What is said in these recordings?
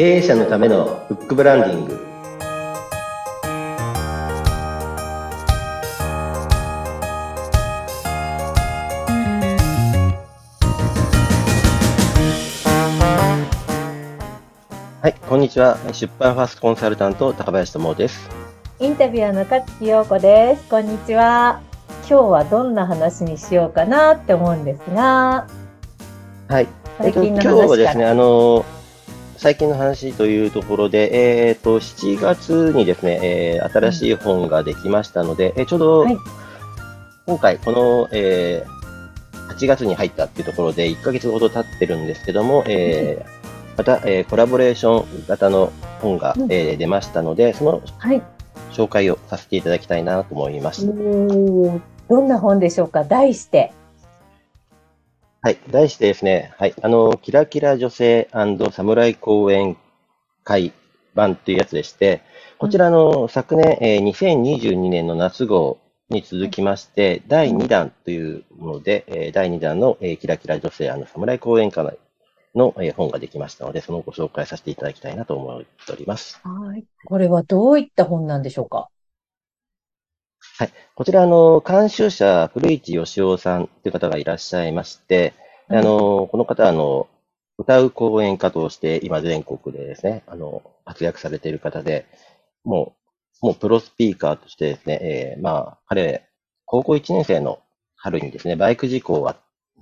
経営者のためのフックブランディングはい、こんにちは。出版ファーストコンサルタント高林智です。インタビュアーの勝木陽子です。こんにちは。今日はどんな話にしようかなって思うんですが、はい。えっと、最近今の話から。日はですね、あの最近の話というところで、えっ、と、7月にですね、えー新しい本ができましたので、えーちょうど、はい今回、この、えー8月に入ったっていうところで、1ヶ月ほど経ってるんですけども、えーまた、えーコラボレーション型の本が、うんえー出ましたので、そのはい。紹介をさせていただきたいなと思います。どんな本でしょうか？題して。はい。題してですね、はい。あの、キラキラ女性侍講演会版というやつでして、こちらの昨年、えー2022年の夏号に続きまして、第2弾というもので、え第2弾の、えキラキラ女性侍講演会の、え本ができましたので、そのご紹介させていただきたいなと思っております。はい。これはどういった本なんでしょうか？こちら、あの、監修者、古市義雄さんという方がいらっしゃいまして、であの、この方は、あの、歌う講演家として、今全国でですね、あの、活躍されている方で、もう、もうプロスピーカーとしてですね、えーまあ、彼、高校1年生の春にですね、バイク事故が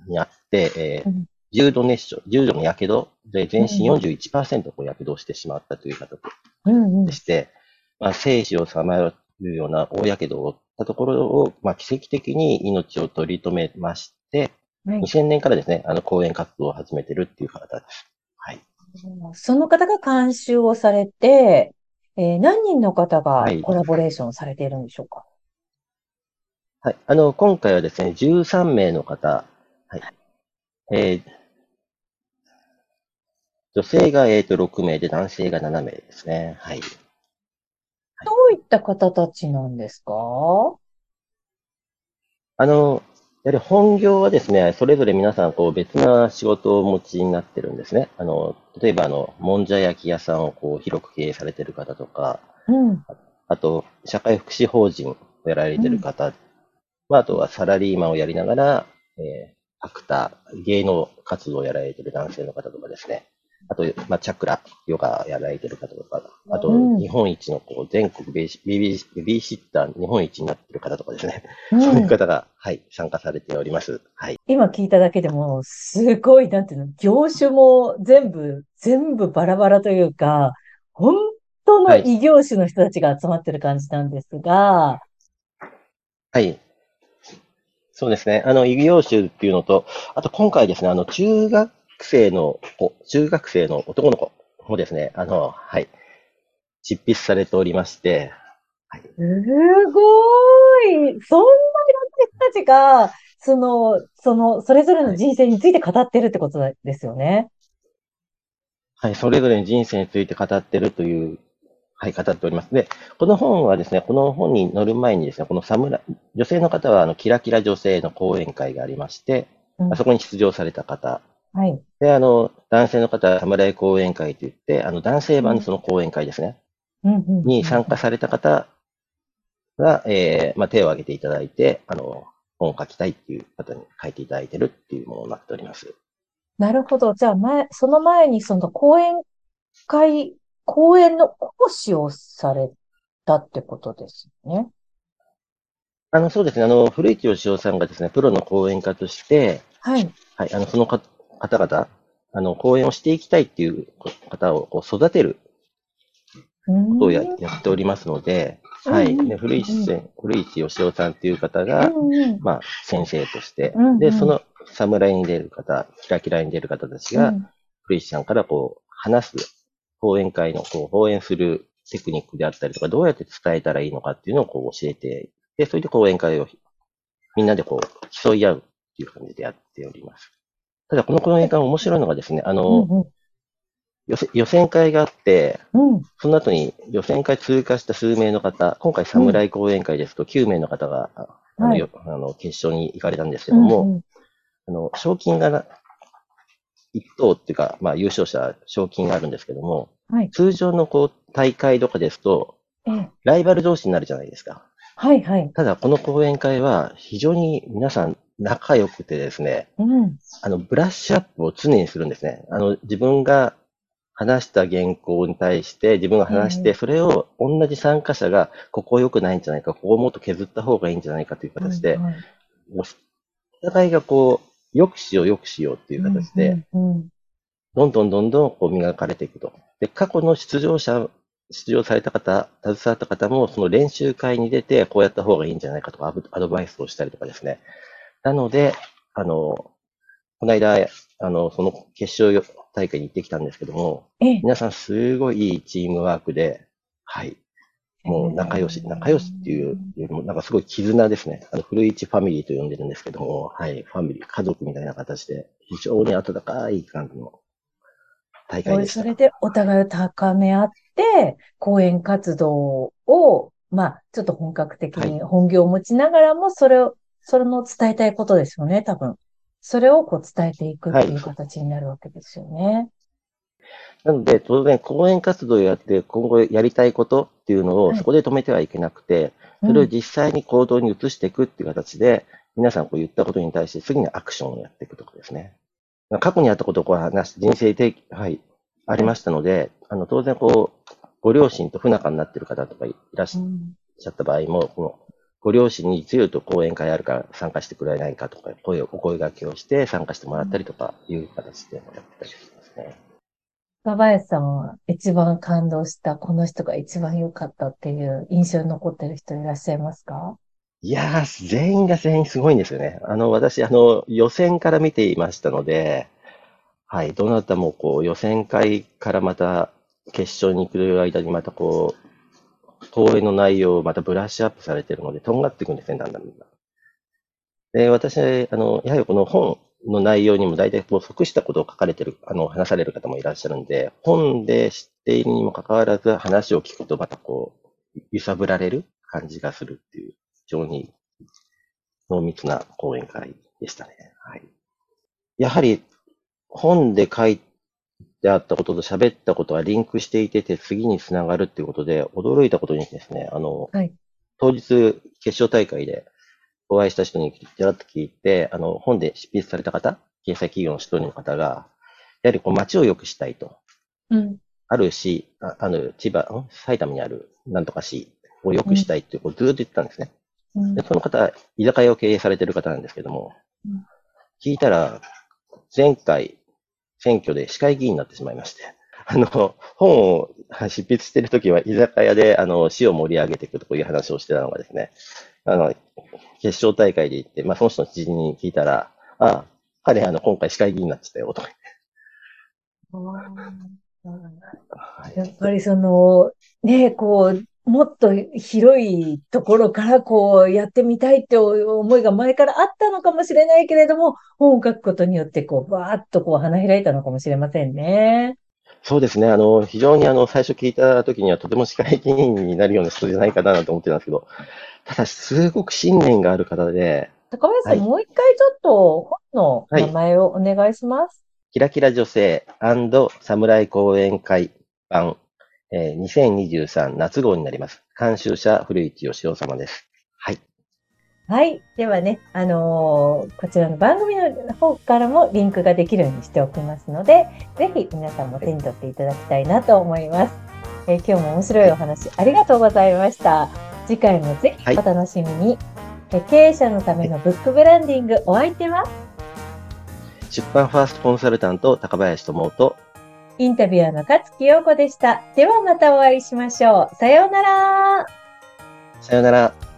にあって、えーうん。重度熱傷、重度の火傷で全身41%こう火傷してしまったという方うんうん。で。して、まあ、生死をさまよるような大やけどをたところを、まあ、奇跡的に命を取り留めまして、はい2000年からですね、あの、講演活動を始めてるっていう方です。はい。その方が監修をされて、えー何人の方がはいコラボレーションされているんでしょうか？はい。あの、今回はですね、13名の方、はい。えー女性が、えっ、と、6名で、男性が7名ですね。はい。どういった方たちなんですか？あの、やはり本業はですね、それぞれ皆さん、こう、別な仕事をお持ちになってるんですね。あの、例えば、あの、もんじゃ焼き屋さんをこう、広く経営されてる方とか、うん。あと、社会福祉法人をやられてる方、まあ、あとはサラリーマンをやりながら、えーアクター、芸能活動をやられてる男性の方とかですね。あと、まあ、チャクラ、ヨガやられてる方とか、あとうん、日本一のこう全国ベビーベビーシッター日本一になってる方とかですね。うんそういう方が、はい、参加されております。はい。今聞いただけでも、すごい、なんていうの、業種も全部、全部バラバラというか、本当のはい異業種の人たちが集まってる感じなんですが、はい。そうですね。あの、異業種っていうのと、あと今回ですね、あの、中学生の子、中学生の男の子もですね、あの、はい、執筆されておりまして、すごい、そんないろんな人たちが、その、その、それぞれの人生について語ってるってことですよね。はい、それぞれの人生について語ってるという、はい、語っております。で、この本はですね、この本に載る前にですね、この侍、女性の方は、あの、キラキラ女性の講演会がありまして、うん。そこに出場された方、はい。で、あの、男性の方は侍講演会といって、あの、男性版のその講演会ですね。うんうんうんに参加された方が、えーまあ、手を挙げていただいて、あの、本を書きたいっていう方に書いていただいてるっていうものになっております。なるほど。じゃあ、前、その前に、その講演会、講演の講師をされたってことですよね。あの、そうですね、あの、古市義雄さんがですね、プロの講演家として、はい。はい、あの、そのか方々、あの、講演をしていきたいっていう方をこう育てることをややっておりますので、はい。うん。で古市古市義雄さんっていう方が、うんうん。まあ、先生としてうんうん、で、その侍に出る方、キラキラに出る方たちが、うん。古市さんからこう、話す、講演会のこう、講演するテクニックであったりとか、どうやって伝えたらいいのかっていうのをこう教えて、で、それで講演会をみんなでこう、競い合うっていう感じでやっております。ただ、この講演会面白いのがですね、あの、うん予選予選会があって、うんうんその後に予選会通過した数名の方、今回侍講演会ですと9名の方が、ああのはいよあの決勝に行かれたんですけども、うんうんあの、賞金がな、一等っていうか、まあ優勝者、賞金があるんですけども、はい。通常のこう大会とかですと、ええ。ライバル同士になるじゃないですか。はい、はい。ただ、この講演会は非常に皆さん仲良くてですね、うん。あの、ブラッシュアップを常にするんですね。あの、自分が話した原稿に対して自分が話して、ええそれを同じ参加者が、ここ良くないんじゃないか、ここをもっと削った方がいいんじゃないかという形で、うお互いがこう、良くしよう、良くしようっていう形で、どんどんどんどんこう磨かれていくと。で、過去の出場者、出場された方、携わった方も、その練習会に出て、こうやった方がいいんじゃないかとか、アドバイスをしたりとかですね。なので、あの、この間、あの、その決勝大会に行ってきたんですけども、ええ。皆さんすごいいいチームワークで、はい。もう仲良し、仲良しっていうよりも、なんかすごい絆ですね。あの、古市ファミリーと呼んでるんですけども、はい、ファミリー、家族みたいな形で、非常に温かい感じの大会でした。それでお互いを高め合って、講演活動を、まあ、ちょっと本格的に本業を持ちながらも、それを、それの伝えたいことですよね、多分。それをこう伝えていくっていう形になるわけですよね。なので、当然、講演活動をやって、今後やりたいことっていうのをはいそこで止めてはいけなくて、それを実際に行動に移していくっていう形で、皆さんこう言ったことに対して次にアクションをやっていくところですね。過去にあったことをこう話して、人生で、はい、ありましたので、あの、当然こう、ご両親と不仲になっている方とかいらっしうんゃった場合も、この、ご両親に強いと講演会あるから参加してくれないかとか、声を、お声掛けをして参加してもらったりとかいう形でやってたりしますね。若林さんは一番感動した、この人が一番良かったっていう印象に残ってる人いらっしゃいますか？いやー、全員が全員すごいんですよね。あの、私、あの、予選から見ていましたので、はい、どなたもこう、予選会からまた決勝に行く間にまたこう、講演の内容をまたブラッシュアップされているので、とんがっていくんですね、だんだんだんだん。で、私、あの、やはりこの本の内容にも大体こう即したことを書かれてる、あの、話される方もいらっしゃるんで、本で知っているにもかかわらず話を聞くとまたこう、揺さぶられる感じがするっていう、非常に濃密な講演会でしたね。はい。やはり、本で書いてあったことと喋ったことはリンクしていてて、次につながるっていうことで、驚いたことにですね、あの、はい当日、決勝大会でお会いした人にちらっと聞いて、あの、本で執筆された方、掲載企業の一人の方が、やはりこう街を良くしたいと。うん。ある市、ああの、千葉、ん？埼玉にあるなんとか市を良くしたいってこうずーっと言ってたんですね。うんで、その方、居酒屋を経営されてる方なんですけどもうん、聞いたら、前回、選挙で市会議員になってしまいまして、あの、本を執筆してるときは居酒屋で、あの、市を盛り上げていくという話をしてたのがですね、あの、決勝大会で行って、まあ、その人の知人に聞いたら、ああ、彼、あの、今回市会議員になっちゃったよ、と。かやっぱりその、ね、こう、もっと広いところからこうやってみたいって思いが前からあったのかもしれないけれども、本を書くことによってこう、バーッとこう花開いたのかもしれませんね。そうですね。あの、非常にあの、最初聞いた時にはとても市会議員になるような人じゃないかなと思ってたんですけど、ただ、すごく信念がある方で、高林さん、はいもう一回ちょっと本の名前をお願いします。キラキラ女性侍講演会版、えー2023夏号になります。監修者、古市義雄様です。はい。はい。ではね、あのーこちらの番組の方からもリンクができるようにしておきますので、ぜひ皆さんも手に取っていただきたいなと思います。えー今日も面白いお話ありがとうございました。次回もぜひお楽しみに。えー経営者のためのブックブランディング、お相手は？出版ファーストコンサルタント、高林智と、インタビュアーの勝木陽子でした。ではまたお会いしましょう。さようなら。さようなら。